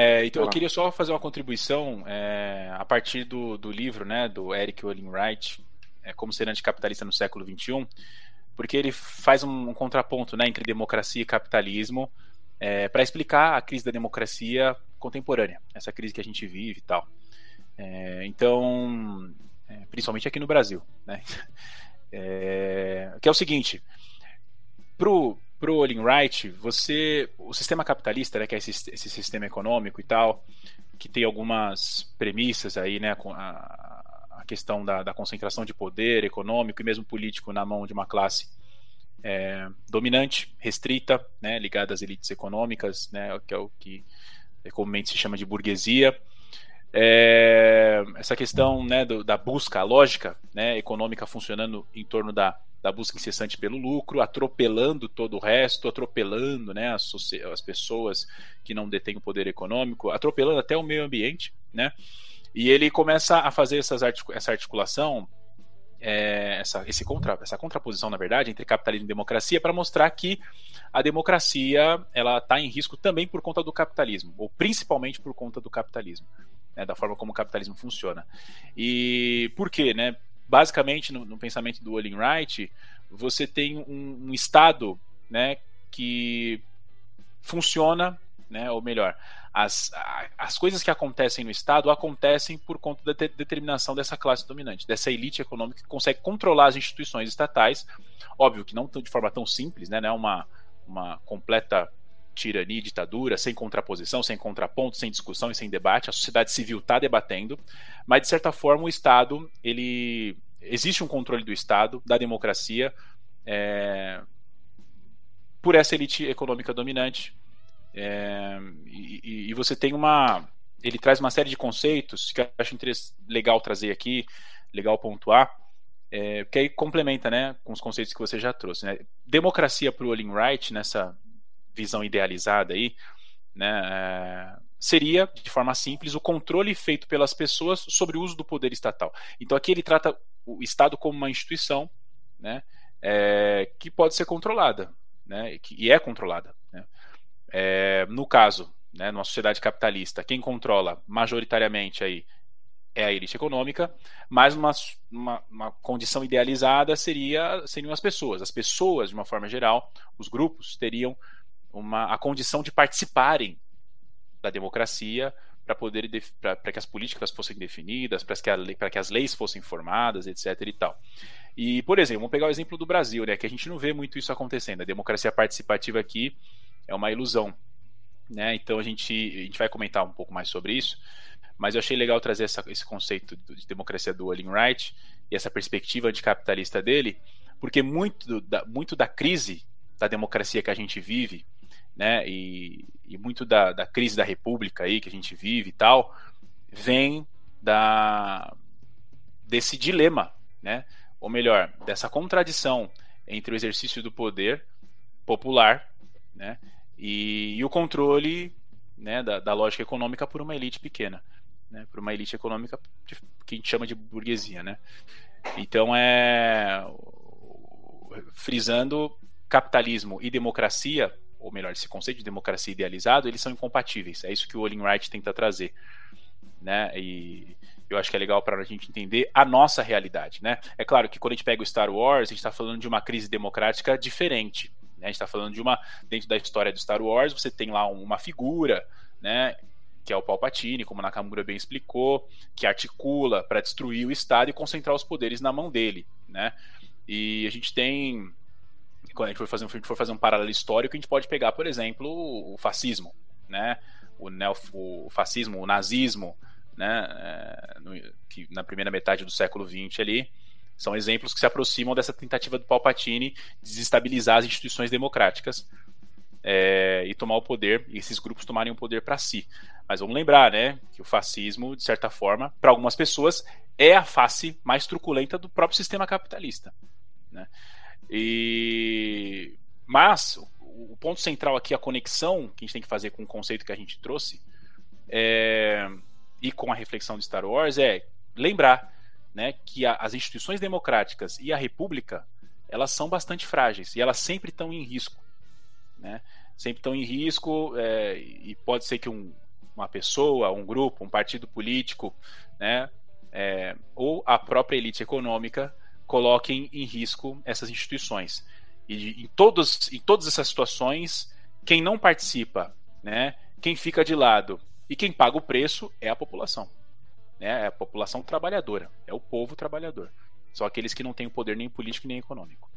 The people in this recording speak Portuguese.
É, então, eu queria só fazer uma contribuição é, a partir do, do livro né, do Eric Olin Wright, é, Como Ser Anticapitalista no Século XXI, porque ele faz um, um contraponto né, entre democracia e capitalismo é, para explicar a crise da democracia contemporânea, essa crise que a gente vive e tal. É, então, é, principalmente aqui no Brasil. Né? Que é o seguinte: pro, pro Olin Wright, você, o sistema capitalista, né, que é esse, esse sistema econômico e tal, que tem algumas premissas aí, né, a, a questão da, da, concentração de poder econômico e mesmo político na mão de uma classe é, dominante, restrita, né, ligada às elites econômicas, né, que é o que comumente se chama de burguesia. É, essa questão né, do, da busca, a lógica né, econômica funcionando em torno da, da busca incessante pelo lucro, atropelando todo o resto, atropelando né, as, as pessoas que não detêm o poder econômico, atropelando até o meio ambiente. Né? E ele começa a fazer essas essa articulação, é, essa, esse contra, essa contraposição, na verdade, entre capitalismo e democracia, para mostrar que a democracia ela está em risco também por conta do capitalismo, ou principalmente por conta do capitalismo né, da forma como o capitalismo funciona. E por quê? Né? Basicamente, no, no pensamento do Olin Wright, você tem um, um Estado né, que funciona, né, ou melhor, as, as coisas que acontecem no Estado acontecem por conta da determinação dessa classe dominante, dessa elite econômica que consegue controlar as instituições estatais. Óbvio que não de forma tão simples, né, é uma, uma completa tirania, ditadura, sem contraposição, sem contraponto, sem discussão e sem debate. A sociedade civil está debatendo, mas de certa forma o Estado, ele existe um controle do Estado, da democracia, é, por essa elite econômica dominante. É, e, e, você tem uma, ele traz uma série de conceitos que eu acho legal trazer aqui, legal pontuar. É, que aí complementa né, com os conceitos que você já trouxe. Né? Democracia para o Olin Wright, nessa visão idealizada aí, né, é, seria, de forma simples, o controle feito pelas pessoas sobre o uso do poder estatal. Então aqui ele trata o Estado como uma instituição né, é, que pode ser controlada, né, que, e é controlada. Né. É, no caso, né, numa sociedade capitalista, quem controla majoritariamente aí é a elite econômica, mas uma, uma, uma, condição idealizada seria seriam as pessoas. As pessoas, de uma forma geral, os grupos teriam uma, a condição de participarem da democracia para poder para que as políticas fossem definidas, para que, que as leis fossem formadas, etc. e tal. E, por exemplo, vamos pegar o exemplo do Brasil, né, que a gente não vê muito isso acontecendo. A democracia participativa aqui é uma ilusão. Né? Então a gente, a gente vai comentar um pouco mais sobre isso, mas eu achei legal trazer essa, esse conceito de democracia do Olin Wright e essa perspectiva anticapitalista dele, porque muito da, muito da crise da democracia que a gente vive né, e, e muito da, da, crise da república aí que a gente vive e tal, vem da desse dilema, né, ou melhor, dessa contradição entre o exercício do poder popular, né, e, e o controle, né, da, da, lógica econômica por uma elite pequena, né, por uma elite econômica que a gente chama de burguesia, né. Então é frisando capitalismo e democracia ou melhor, esse conceito de democracia idealizado, eles são incompatíveis. É isso que o Olin Wright tenta trazer. Né? E eu acho que é legal para a gente entender a nossa realidade. Né? É claro que quando a gente pega o Star Wars, a gente está falando de uma crise democrática diferente. Né? A gente está falando de uma. Dentro da história do Star Wars, você tem lá uma figura, né? que é o Palpatine, como Nakamura bem explicou, que articula para destruir o Estado e concentrar os poderes na mão dele. Né? E a gente tem quando a gente for fazer, a gente for fazer um paralelo histórico, a gente pode pegar, por exemplo, o fascismo, né? O, neof, o fascismo, o nazismo, né? É, no, que na primeira metade do século XX ali, são exemplos que se aproximam dessa tentativa do Palpatine de desestabilizar as instituições democráticas é, e tomar o poder, e esses grupos tomarem o poder para si. Mas vamos lembrar, né, que o fascismo, de certa forma, para algumas pessoas, é a face mais truculenta do próprio sistema capitalista. Né? E mas o ponto central aqui, a conexão que a gente tem que fazer com o conceito que a gente trouxe é... e com a reflexão de Star Wars é lembrar né, que a, as instituições democráticas e a república elas são bastante frágeis e elas sempre estão em risco. Né? Sempre estão em risco é... e pode ser que um, uma pessoa, um grupo, um partido político, né, é, ou a própria elite econômica coloquem em risco essas instituições. E em, todos, em todas essas situações, quem não participa, né, quem fica de lado e quem paga o preço é a população. Né, é a população trabalhadora, é o povo trabalhador. São aqueles que não têm poder nem político nem econômico.